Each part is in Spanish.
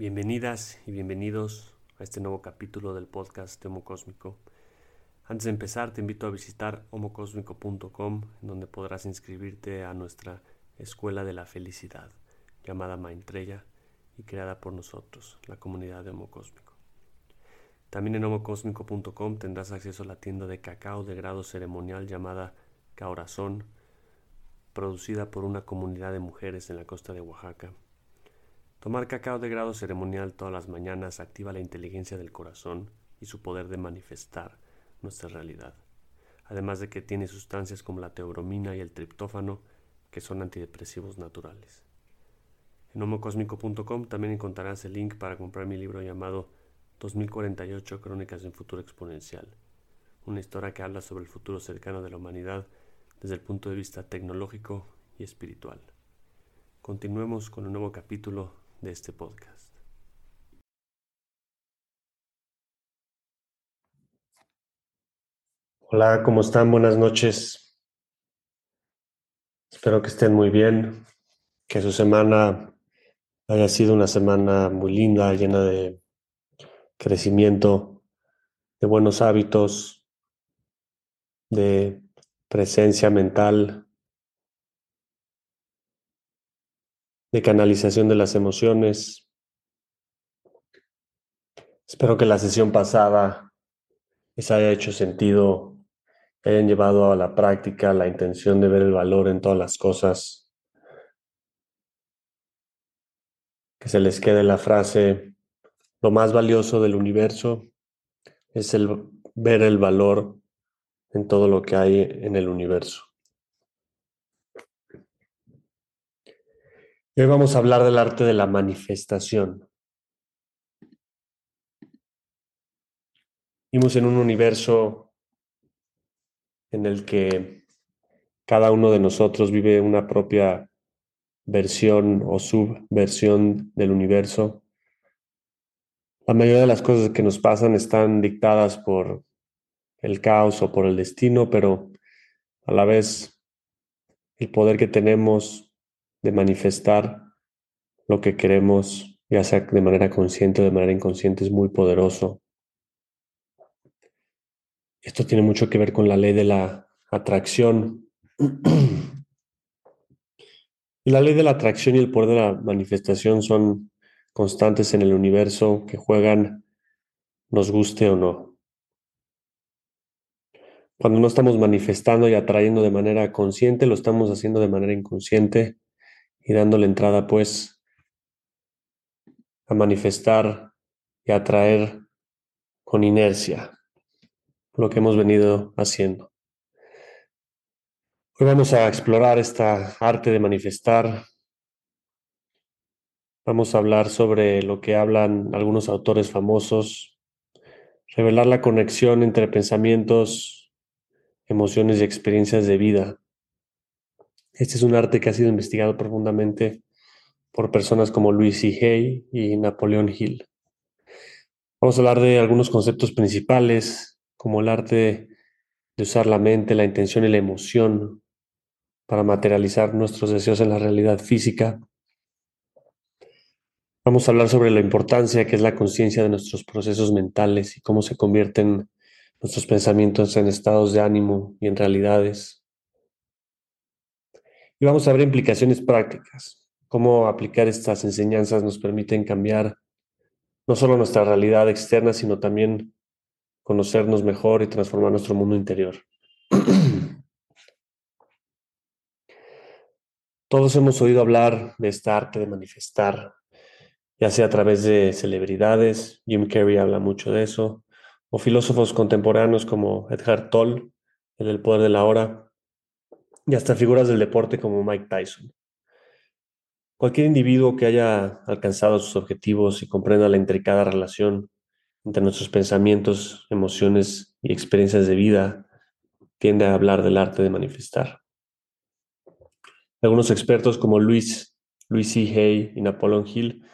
Bienvenidas y bienvenidos a este nuevo capítulo del podcast de Homo Cósmico. Antes de empezar, te invito a visitar homocosmico.com, donde podrás inscribirte a nuestra Escuela de la Felicidad, llamada Maitreya y creada por nosotros, la comunidad de Homo Cósmico. También en homocosmico.com tendrás acceso a la tienda de cacao de grado ceremonial llamada Caorazón, producida por una comunidad de mujeres en la costa de Oaxaca Tomar cacao de grado ceremonial todas las mañanas activa la inteligencia del corazón y su poder de manifestar nuestra realidad, además de que tiene sustancias como la teobromina y el triptófano, que son antidepresivos naturales. En homocosmico.com también encontrarás el link para comprar mi libro llamado 2048 Crónicas de un futuro exponencial, una historia que habla sobre el futuro cercano de la humanidad desde el punto de vista tecnológico y espiritual. Continuemos con un nuevo capítulo de este podcast. Hola, ¿cómo están? Buenas noches. Espero que estén muy bien, que su semana haya sido una semana muy linda, llena de crecimiento, de buenos hábitos, de presencia mental, de canalización de las emociones. Espero que la sesión pasada les haya hecho sentido, hayan llevado a la práctica la intención de ver el valor en todas las cosas. Que se les quede la frase, lo más valioso del universo es el ver el valor en todo lo que hay en el universo. Hoy vamos a hablar del arte de la manifestación. Vivimos en un universo en el que cada uno de nosotros vive una propia versión o subversión del universo. La mayoría de las cosas que nos pasan están dictadas por el caos o por el destino, pero a la vez el poder que tenemos de manifestar lo que queremos, ya sea de manera consciente o de manera inconsciente, es muy poderoso. Esto tiene mucho que ver con la ley de la atracción. La ley de la atracción y el poder de la manifestación son constantes en el universo que juegan nos guste o no. Cuando no estamos manifestando y atrayendo de manera consciente, lo estamos haciendo de manera inconsciente y dándole entrada pues a manifestar y a atraer con inercia lo que hemos venido haciendo. Hoy vamos a explorar esta arte de manifestar. Vamos a hablar sobre lo que hablan algunos autores famosos, revelar la conexión entre pensamientos, emociones y experiencias de vida este es un arte que ha sido investigado profundamente por personas como Louis C. Hay y Napoleón Hill. Vamos a hablar de algunos conceptos principales, como el arte de usar la mente, la intención y la emoción para materializar nuestros deseos en la realidad física. Vamos a hablar sobre la importancia que es la conciencia de nuestros procesos mentales y cómo se convierten nuestros pensamientos en estados de ánimo y en realidades. Y vamos a ver implicaciones prácticas, cómo aplicar estas enseñanzas nos permiten cambiar no solo nuestra realidad externa, sino también conocernos mejor y transformar nuestro mundo interior. Todos hemos oído hablar de esta arte de manifestar, ya sea a través de celebridades, Jim Carrey habla mucho de eso, o filósofos contemporáneos como Edgar Tolle, el poder de la hora, y hasta figuras del deporte como Mike Tyson. Cualquier individuo que haya alcanzado sus objetivos y comprenda la intricada relación entre nuestros pensamientos, emociones y experiencias de vida tiende a hablar del arte de manifestar. Algunos expertos como Luis, Luis C. Hay y Napoleon Hill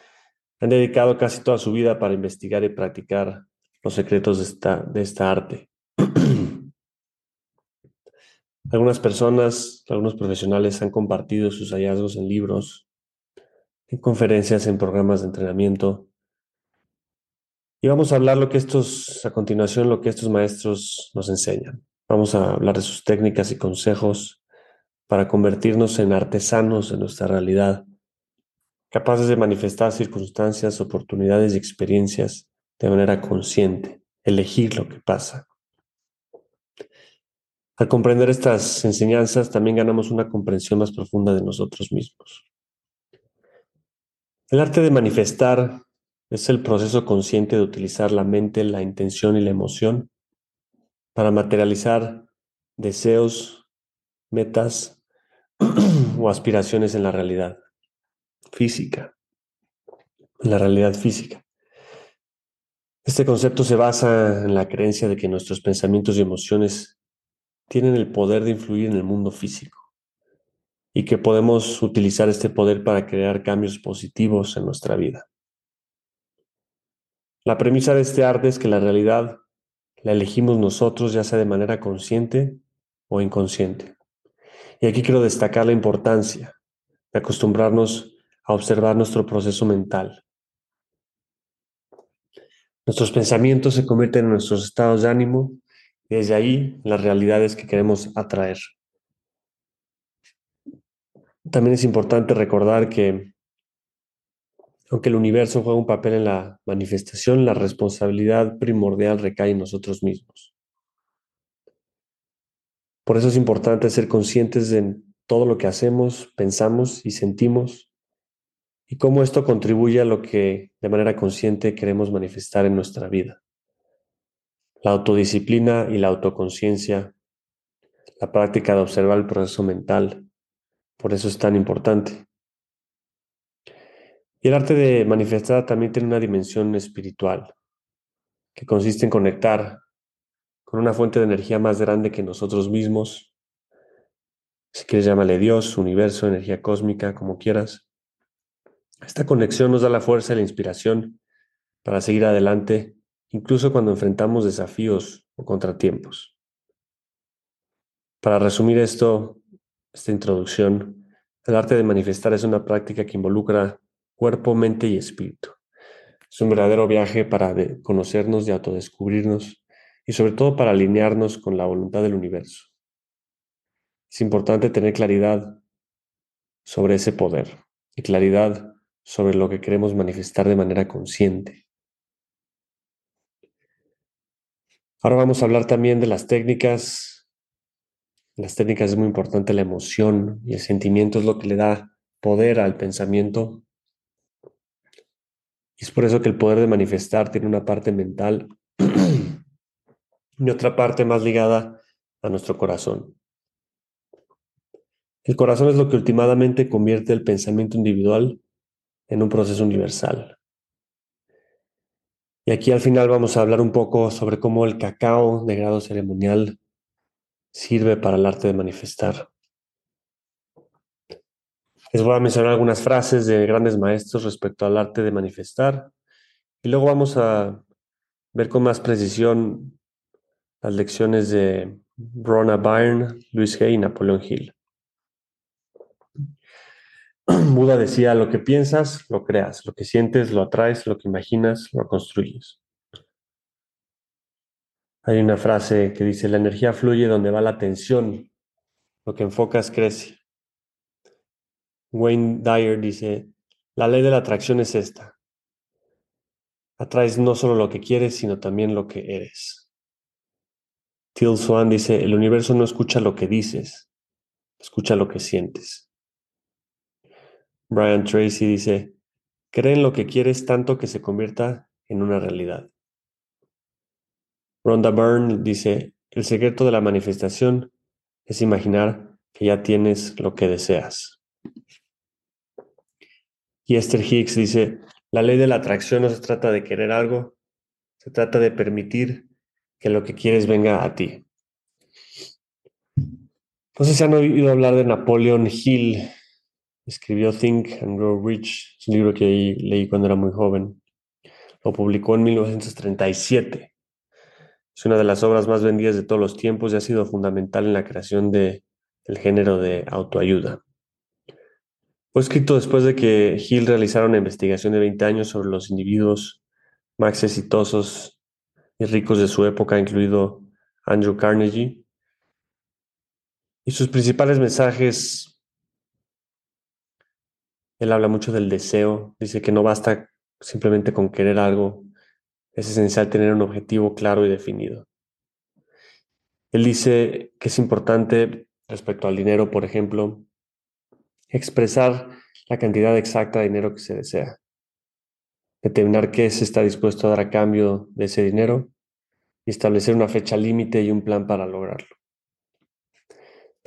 han dedicado casi toda su vida para investigar y practicar los secretos de esta, de esta arte. Algunas personas, algunos profesionales han compartido sus hallazgos en libros, en conferencias, en programas de entrenamiento Y vamos a hablar lo que estos, a continuación, lo que estos maestros nos enseñan. Vamos a hablar de sus técnicas y consejos para convertirnos en artesanos de nuestra realidad, capaces de manifestar circunstancias, oportunidades y experiencias de manera consciente, elegir lo que pasa. Al comprender estas enseñanzas, también ganamos una comprensión más profunda de nosotros mismos. El arte de manifestar es el proceso consciente de utilizar la mente, la intención y la emoción para materializar deseos, metas o aspiraciones en la realidad física, en la realidad física. Este concepto se basa en la creencia de que nuestros pensamientos y emociones tienen el poder de influir en el mundo físico y que podemos utilizar este poder para crear cambios positivos en nuestra vida. La premisa de este arte es que la realidad la elegimos nosotros, ya sea de manera consciente o inconsciente. Y aquí quiero destacar la importancia de acostumbrarnos a observar nuestro proceso mental. Nuestros pensamientos se convierten en nuestros estados de ánimo y desde ahí las realidades que queremos atraer. También es importante recordar que aunque el universo juega un papel en la manifestación, la responsabilidad primordial recae en nosotros mismos. Por eso es importante ser conscientes de todo lo que hacemos, pensamos y sentimos y cómo esto contribuye a lo que de manera consciente queremos manifestar en nuestra vida. La autodisciplina y la autoconciencia, la práctica de observar el proceso mental, por eso es tan importante. Y el arte de manifestar también tiene una dimensión espiritual, que consiste en conectar con una fuente de energía más grande que nosotros mismos. Si quieres, llámale Dios, universo, energía cósmica, como quieras. Esta conexión nos da la fuerza y la inspiración para seguir adelante, incluso cuando enfrentamos desafíos o contratiempos. Para resumir esto, esta introducción, el arte de manifestar es una práctica que involucra cuerpo, mente y espíritu. Es un verdadero viaje para conocernos y autodescubrirnos y sobre todo para alinearnos con la voluntad del universo. Es importante tener claridad sobre ese poder y claridad sobre lo que queremos manifestar de manera consciente. Ahora vamos a hablar también de las técnicas. Las técnicas es muy importante la emoción y el sentimiento es lo que le da poder al pensamiento y es por eso que el poder de manifestar tiene una parte mental y otra parte más ligada a nuestro corazón. El corazón es lo que últimamente convierte el pensamiento individual en un proceso universal. Y aquí al final vamos a hablar un poco sobre cómo el cacao de grado ceremonial sirve para el arte de manifestar. Les voy a mencionar algunas frases de grandes maestros respecto al arte de manifestar y luego vamos a ver con más precisión las lecciones de Rona Byrne, Luis Hay y Napoleón Hill. Buda decía, lo que piensas, lo creas, lo que sientes, lo atraes, lo que imaginas, lo construyes. Hay una frase que dice, la energía fluye donde va la atención, lo que enfocas crece. Wayne Dyer dice, la ley de la atracción es esta. Atraes no solo lo que quieres, sino también lo que eres. Till Swan dice, el universo no escucha lo que dices, escucha lo que sientes. Brian Tracy dice, cree en lo que quieres tanto que se convierta en una realidad. Rhonda Byrne dice, el secreto de la manifestación es imaginar que ya tienes lo que deseas. Y Esther Hicks dice, la ley de la atracción no se trata de querer algo, se trata de permitir que lo que quieres venga a ti. No sé si han oído hablar de Napoleon Hill. Escribió Think and Grow Rich, es un libro que leí cuando era muy joven. Lo publicó en 1937. Es una de las obras más vendidas de todos los tiempos y ha sido fundamental en la creación del género de autoayuda. Fue escrito después de que Hill realizara una investigación de 20 años sobre los individuos más exitosos y ricos de su época, incluido Andrew Carnegie. Y sus principales mensajes, él habla mucho del deseo, dice que no basta simplemente con querer algo, es esencial tener un objetivo claro y definido. Él dice que es importante respecto al dinero, por ejemplo, expresar la cantidad exacta de dinero que se desea, determinar qué se está dispuesto a dar a cambio de ese dinero y establecer una fecha límite y un plan para lograrlo.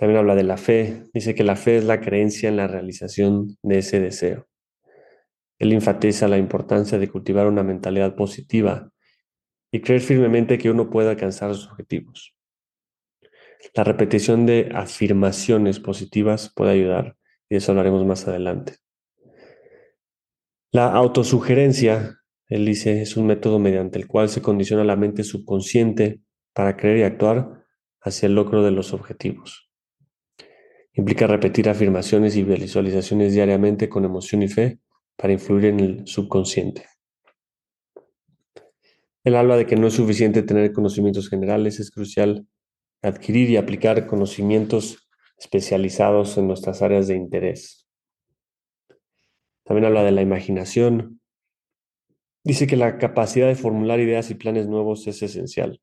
También habla de la fe, dice que la fe es la creencia en la realización de ese deseo. Él enfatiza la importancia de cultivar una mentalidad positiva y creer firmemente que uno puede alcanzar sus objetivos. La repetición de afirmaciones positivas puede ayudar y de eso hablaremos más adelante. La autosugerencia, él dice, es un método mediante el cual se condiciona la mente subconsciente para creer y actuar hacia el logro de los objetivos. Implica repetir afirmaciones y visualizaciones diariamente con emoción y fe para influir en el subconsciente. Él habla de que no es suficiente tener conocimientos generales, es crucial adquirir y aplicar conocimientos especializados en nuestras áreas de interés. También habla de la imaginación. Dice que la capacidad de formular ideas y planes nuevos es esencial.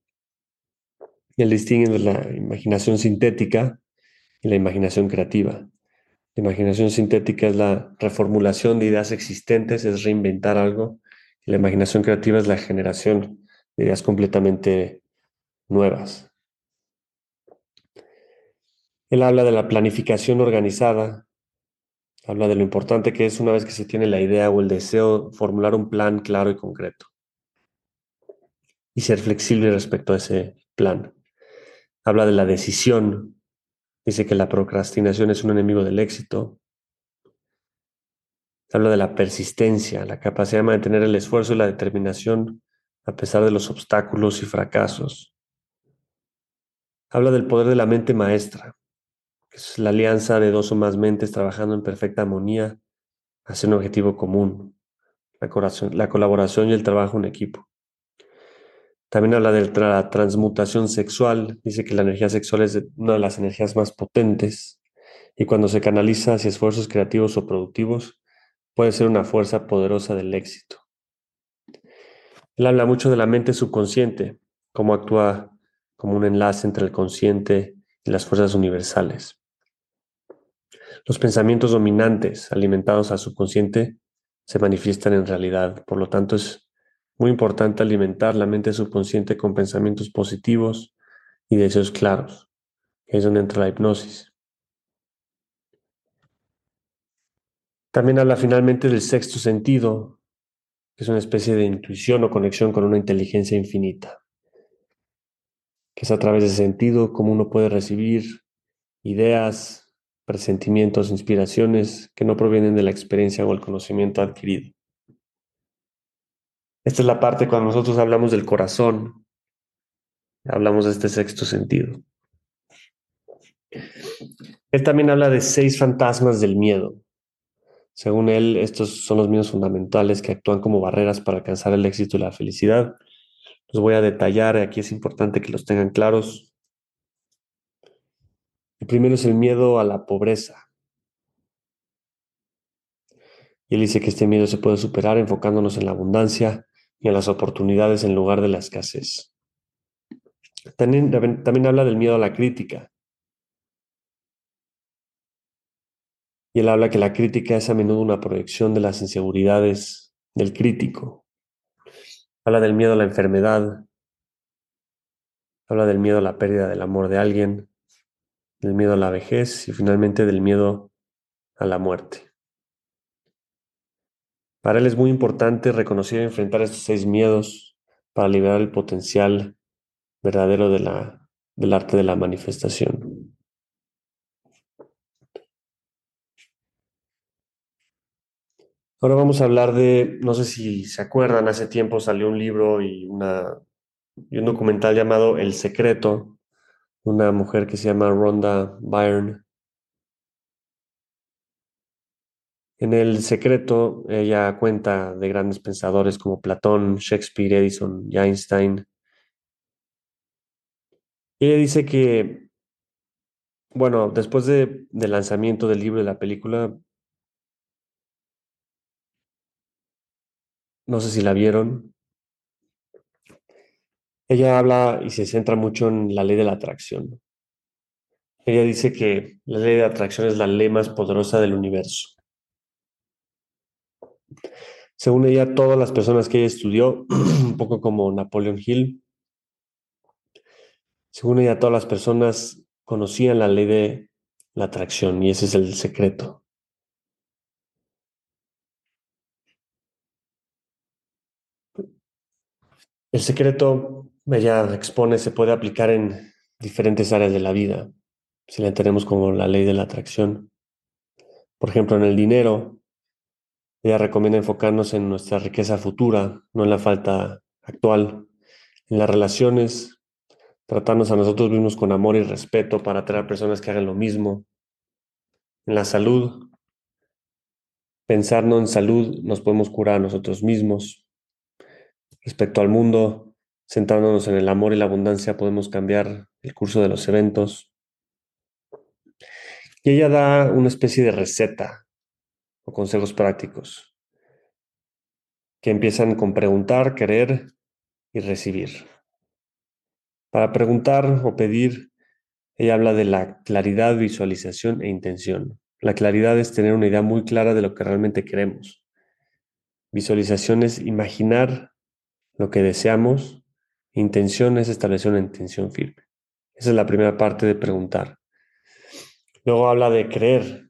Él distingue la imaginación sintética y la imaginación creativa. La imaginación sintética es la reformulación de ideas existentes, es reinventar algo. Y la imaginación creativa es la generación de ideas completamente nuevas. Él habla de la planificación organizada, habla de lo importante que es una vez que se tiene la idea o el deseo, formular un plan claro y concreto y ser flexible respecto a ese plan. Habla de la decisión, Dice que la procrastinación es un enemigo del éxito. Habla de la persistencia, la capacidad de mantener el esfuerzo y la determinación a pesar de los obstáculos y fracasos. Habla del poder de la mente maestra, que es la alianza de dos o más mentes trabajando en perfecta armonía hacia un objetivo común, la, la colaboración y el trabajo en equipo. También habla de la transmutación sexual. Dice que la energía sexual es una de las energías más potentes y cuando se canaliza hacia esfuerzos creativos o productivos, puede ser una fuerza poderosa del éxito. Él habla mucho de la mente subconsciente, cómo actúa como un enlace entre el consciente y las fuerzas universales. Los pensamientos dominantes alimentados al subconsciente se manifiestan en realidad, por lo tanto es muy importante alimentar la mente subconsciente con pensamientos positivos y deseos claros, es donde entra la hipnosis. También habla finalmente del sexto sentido, que es una especie de intuición o conexión con una inteligencia infinita, que es a través de ese sentido como uno puede recibir ideas, presentimientos, inspiraciones que no provienen de la experiencia o el conocimiento adquirido. Esta es la parte cuando nosotros hablamos del corazón, hablamos de este sexto sentido. Él también habla de seis fantasmas del miedo. Según él, estos son los miedos fundamentales que actúan como barreras para alcanzar el éxito y la felicidad. Los voy a detallar, aquí es importante que los tengan claros. El primero es el miedo a la pobreza. Y él dice que este miedo se puede superar enfocándonos en la abundancia, y a las oportunidades en lugar de la escasez. También, también habla del miedo a la crítica. Y él habla que la crítica es a menudo una proyección de las inseguridades del crítico. Habla del miedo a la enfermedad. Habla del miedo a la pérdida del amor de alguien, del miedo a la vejez y finalmente del miedo a la muerte. Para él es muy importante reconocer y enfrentar estos seis miedos para liberar el potencial verdadero del arte de la manifestación. Ahora vamos a hablar de, no sé si se acuerdan, hace tiempo salió un libro y, y un documental llamado El Secreto, una mujer que se llama Rhonda Byrne, En El Secreto, ella cuenta de grandes pensadores como Platón, Shakespeare, Edison y Einstein. ella dice que, bueno, después de, del lanzamiento del libro y de la película, no sé si la vieron, ella habla y se centra mucho en la ley de la atracción. Ella dice que la ley de atracción es la ley más poderosa del universo. Según ella, todas las personas que ella estudió, un poco como Napoleon Hill, según ella, todas las personas conocían la ley de la atracción y ese es el secreto. El secreto, ella expone, se puede aplicar en diferentes áreas de la vida, si la tenemos como la ley de la atracción. Por ejemplo, en el dinero, ella recomienda enfocarnos en nuestra riqueza futura, no en la falta actual. En las relaciones, tratarnos a nosotros mismos con amor y respeto para atraer personas que hagan lo mismo. En la salud, pensarnos en salud, nos podemos curar a nosotros mismos. Respecto al mundo, centrándonos en el amor y la abundancia, podemos cambiar el curso de los eventos. Y ella da una especie de receta o consejos prácticos que empiezan con preguntar, querer y recibir. Para preguntar o pedir, ella habla de la claridad, visualización e intención. La claridad es tener una idea muy clara de lo que realmente queremos. Visualización es imaginar lo que deseamos. Intención es establecer una intención firme. Esa es la primera parte de preguntar. Luego habla de creer,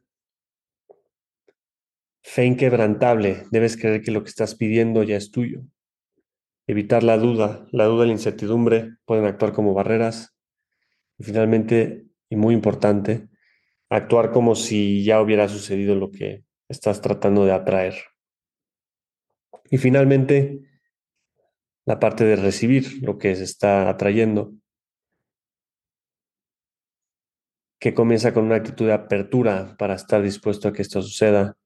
Fe inquebrantable, debes creer que lo que estás pidiendo ya es tuyo. Evitar la duda, la duda y la incertidumbre pueden actuar como barreras. Y finalmente, y muy importante, actuar como si ya hubiera sucedido lo que estás tratando de atraer. Y finalmente, la parte de recibir lo que se está atrayendo, que comienza con una actitud de apertura para estar dispuesto a que esto suceda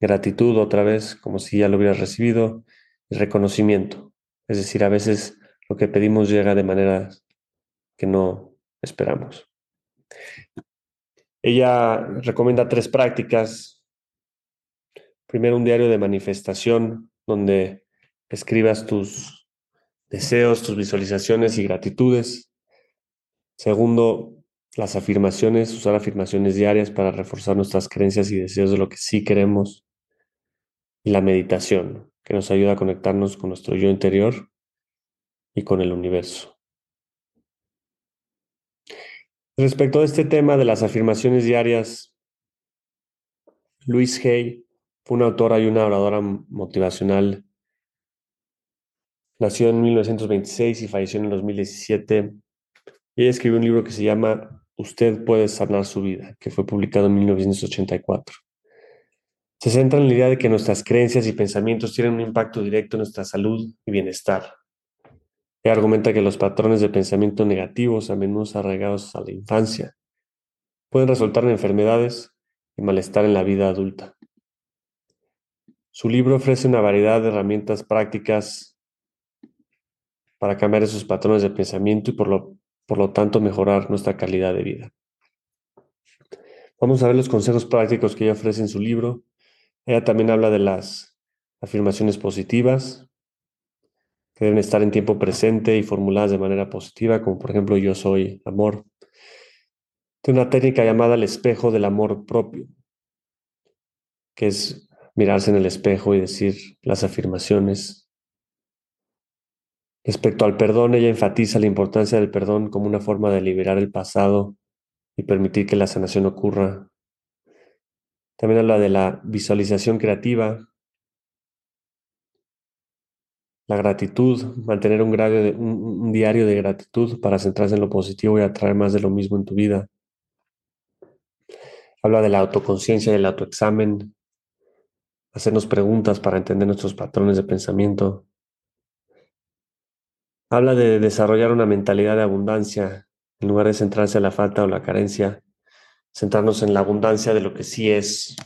gratitud otra vez, como si ya lo hubieras recibido, y reconocimiento. Es decir, a veces lo que pedimos llega de manera que no esperamos. Ella recomienda tres prácticas. Primero, un diario de manifestación donde escribas tus deseos, tus visualizaciones y gratitudes. Segundo, las afirmaciones, usar afirmaciones diarias para reforzar nuestras creencias y deseos de lo que sí queremos y la meditación, que nos ayuda a conectarnos con nuestro yo interior y con el universo. Respecto a este tema de las afirmaciones diarias, Luis Hay fue una autora y una oradora motivacional. Nació en 1926 y falleció en el 2017. Ella escribió un libro que se llama Usted puede sanar su vida, que fue publicado en 1984 se centra en la idea de que nuestras creencias y pensamientos tienen un impacto directo en nuestra salud y bienestar. Ella argumenta que los patrones de pensamiento negativos, a menudo arraigados a la infancia, pueden resultar en enfermedades y malestar en la vida adulta. Su libro ofrece una variedad de herramientas prácticas para cambiar esos patrones de pensamiento y por lo, por lo tanto mejorar nuestra calidad de vida. Vamos a ver los consejos prácticos que ella ofrece en su libro ella también habla de las afirmaciones positivas, que deben estar en tiempo presente y formuladas de manera positiva, como por ejemplo yo soy amor. Tiene una técnica llamada el espejo del amor propio, que es mirarse en el espejo y decir las afirmaciones. Respecto al perdón, ella enfatiza la importancia del perdón como una forma de liberar el pasado y permitir que la sanación ocurra también habla de la visualización creativa, la gratitud, mantener un, un, diario de gratitud para centrarse en lo positivo y atraer más de lo mismo en tu vida. Habla de la autoconciencia y el autoexamen, hacernos preguntas para entender nuestros patrones de pensamiento. Habla de desarrollar una mentalidad de abundancia en lugar de centrarse en la falta o la carencia centrarnos en la abundancia de lo que sí es.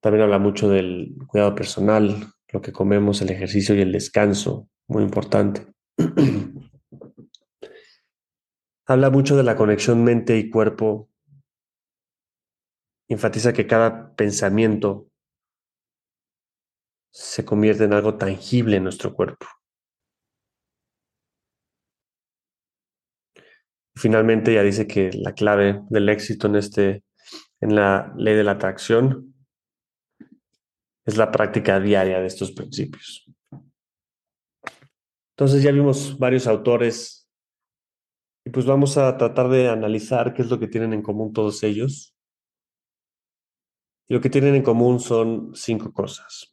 También habla mucho del cuidado personal, lo que comemos, el ejercicio y el descanso, muy importante. habla mucho de la conexión mente y cuerpo. Enfatiza que cada pensamiento se convierte en algo tangible en nuestro cuerpo. Finalmente ya dice que la clave del éxito en este en la ley de la atracción es la práctica diaria de estos principios. Entonces ya vimos varios autores y pues vamos a tratar de analizar qué es lo que tienen en común todos ellos. Lo que tienen en común son cinco cosas.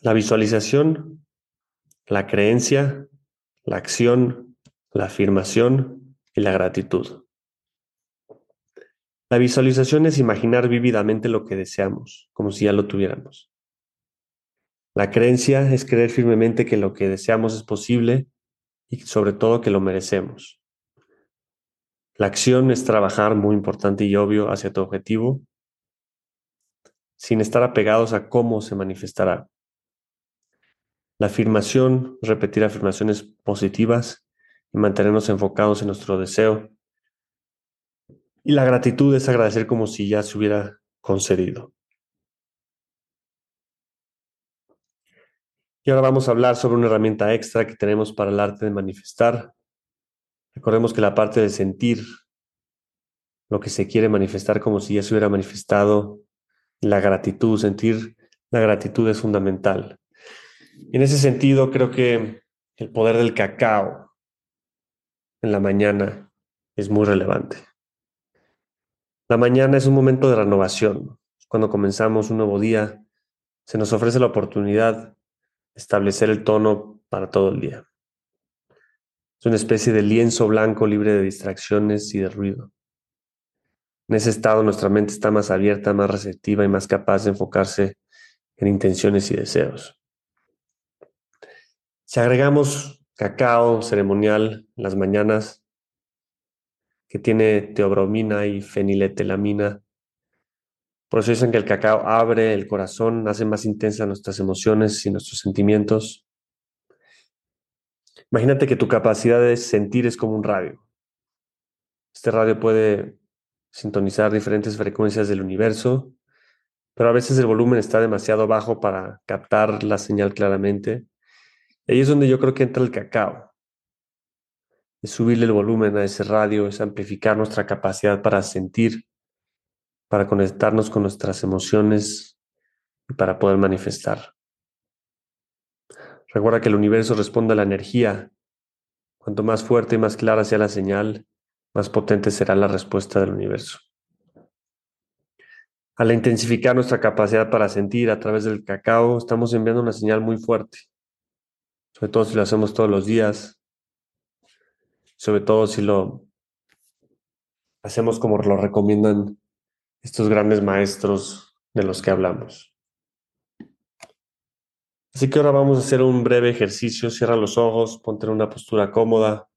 La visualización, la creencia, la acción, la afirmación y la gratitud. La visualización es imaginar vívidamente lo que deseamos, como si ya lo tuviéramos. La creencia es creer firmemente que lo que deseamos es posible y sobre todo que lo merecemos. La acción es trabajar, muy importante y obvio, hacia tu objetivo, sin estar apegados a cómo se manifestará. La afirmación, repetir afirmaciones positivas y mantenernos enfocados en nuestro deseo y la gratitud es agradecer como si ya se hubiera concedido. Y ahora vamos a hablar sobre una herramienta extra que tenemos para el arte de manifestar. Recordemos que la parte de sentir lo que se quiere manifestar como si ya se hubiera manifestado, la gratitud, sentir la gratitud es fundamental. En ese sentido, creo que el poder del cacao en la mañana es muy relevante. La mañana es un momento de renovación. Cuando comenzamos un nuevo día, se nos ofrece la oportunidad de establecer el tono para todo el día. Es una especie de lienzo blanco libre de distracciones y de ruido. En ese estado nuestra mente está más abierta, más receptiva y más capaz de enfocarse en intenciones y deseos. Si agregamos cacao ceremonial en las mañanas, que tiene teobromina y feniletelamina. Por eso dicen que el cacao abre el corazón, hace más intensas nuestras emociones y nuestros sentimientos. Imagínate que tu capacidad de sentir es como un radio. Este radio puede sintonizar diferentes frecuencias del universo, pero a veces el volumen está demasiado bajo para captar la señal claramente. Ahí es donde yo creo que entra el cacao es subirle el volumen a ese radio, es amplificar nuestra capacidad para sentir, para conectarnos con nuestras emociones y para poder manifestar. Recuerda que el universo responde a la energía. Cuanto más fuerte y más clara sea la señal, más potente será la respuesta del universo. Al intensificar nuestra capacidad para sentir a través del cacao, estamos enviando una señal muy fuerte, sobre todo si lo hacemos todos los días, sobre todo si lo hacemos como lo recomiendan estos grandes maestros de los que hablamos. Así que ahora vamos a hacer un breve ejercicio. Cierra los ojos, ponte en una postura cómoda.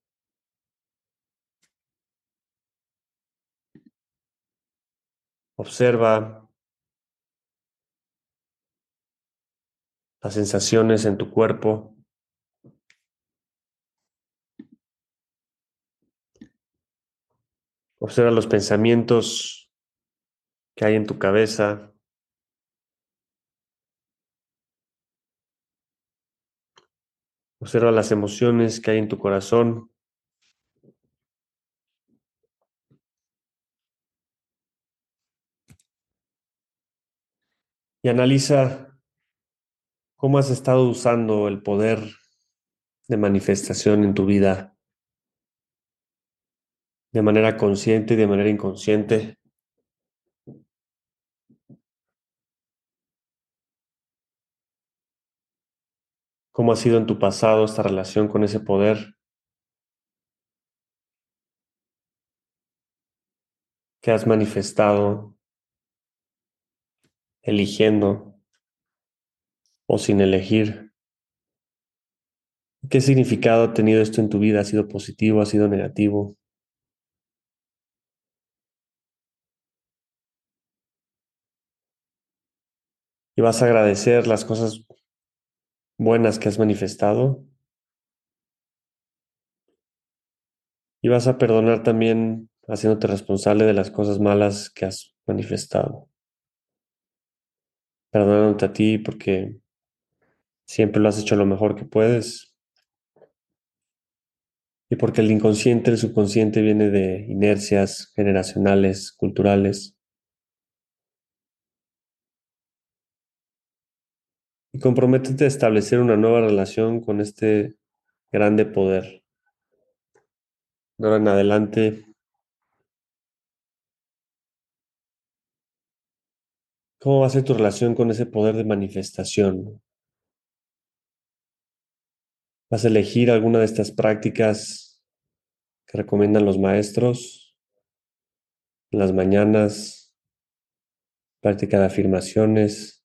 Observa las sensaciones en tu cuerpo. Observa los pensamientos que hay en tu cabeza. Observa las emociones que hay en tu corazón. Y analiza cómo has estado usando el poder de manifestación en tu vida de manera consciente y de manera inconsciente. ¿Cómo ha sido en tu pasado esta relación con ese poder? que has manifestado eligiendo o sin elegir? ¿Qué significado ha tenido esto en tu vida? ¿Ha sido positivo? ¿Ha sido negativo? Y vas a agradecer las cosas buenas que has manifestado. Y vas a perdonar también haciéndote responsable de las cosas malas que has manifestado. Perdonándote a ti porque siempre lo has hecho lo mejor que puedes. Y porque el inconsciente, el subconsciente viene de inercias generacionales, culturales. Y comprométete a establecer una nueva relación con este grande poder. De ahora en adelante, ¿cómo va a ser tu relación con ese poder de manifestación? ¿Vas a elegir alguna de estas prácticas que recomiendan los maestros? En las mañanas, práctica de afirmaciones,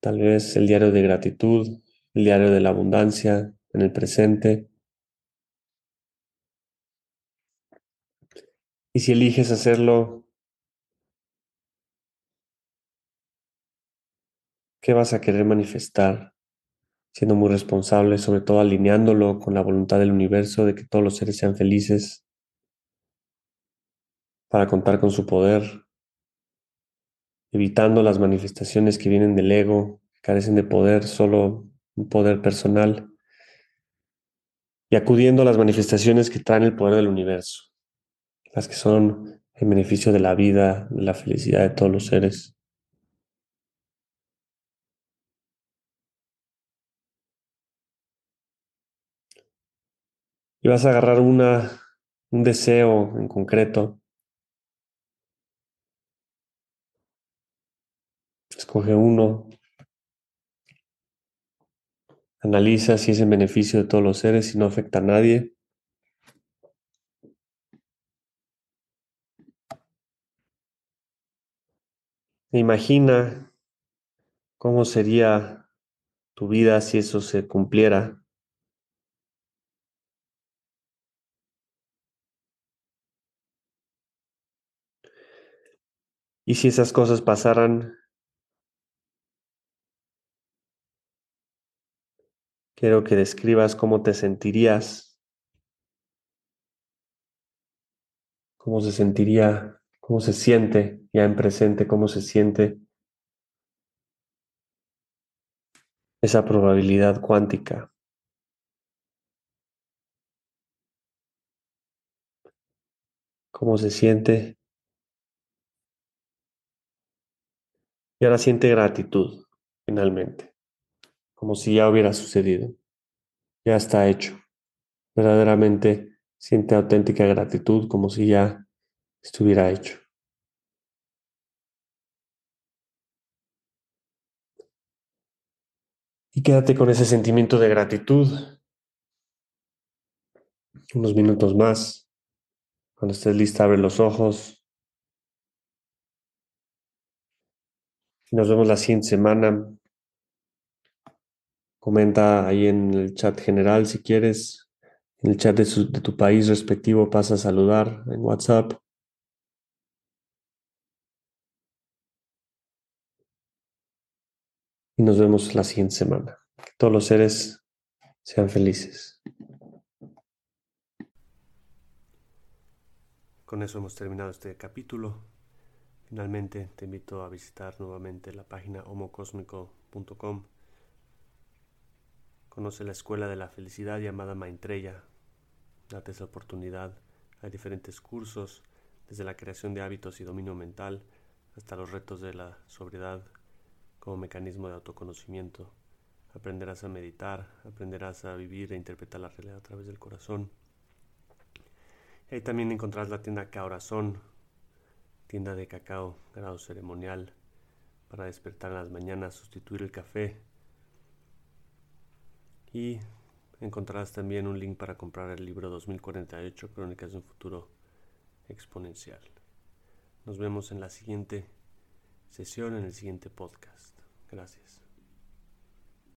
Tal vez el diario de gratitud, el diario de la abundancia en el presente. Y si eliges hacerlo, ¿qué vas a querer manifestar? Siendo muy responsable, sobre todo alineándolo con la voluntad del universo de que todos los seres sean felices para contar con su poder evitando las manifestaciones que vienen del ego, que carecen de poder, solo un poder personal, y acudiendo a las manifestaciones que traen el poder del universo, las que son en beneficio de la vida, de la felicidad de todos los seres. Y vas a agarrar una, un deseo en concreto Escoge uno. Analiza si es en beneficio de todos los seres y no afecta a nadie. Imagina cómo sería tu vida si eso se cumpliera. Y si esas cosas pasaran Quiero que describas cómo te sentirías, cómo se sentiría, cómo se siente ya en presente, cómo se siente esa probabilidad cuántica. ¿Cómo se siente? Y ahora siente gratitud, finalmente como si ya hubiera sucedido. Ya está hecho. Verdaderamente siente auténtica gratitud como si ya estuviera hecho. Y quédate con ese sentimiento de gratitud unos minutos más. Cuando estés lista, abre los ojos. Nos vemos la siguiente semana Comenta ahí en el chat general si quieres. En el chat de, tu país respectivo pasa a saludar en WhatsApp. Y nos vemos la siguiente semana. Que todos los seres sean felices. Con eso hemos terminado este capítulo. Finalmente te invito a visitar nuevamente la página homocosmico.com Conoce la escuela de la felicidad llamada Maitreya. Date esa oportunidad. Hay diferentes cursos, desde la creación de hábitos y dominio mental hasta los retos de la sobriedad como mecanismo de autoconocimiento. Aprenderás a meditar, aprenderás a vivir e interpretar la realidad a través del corazón. Y ahí también encontrarás la tienda Caorazón, tienda de cacao, grado ceremonial, para despertar en las mañanas, sustituir el café y encontrarás también un link para comprar el libro 2048, Crónicas de un futuro exponencial. Nos vemos en la siguiente sesión, en el siguiente podcast. Gracias.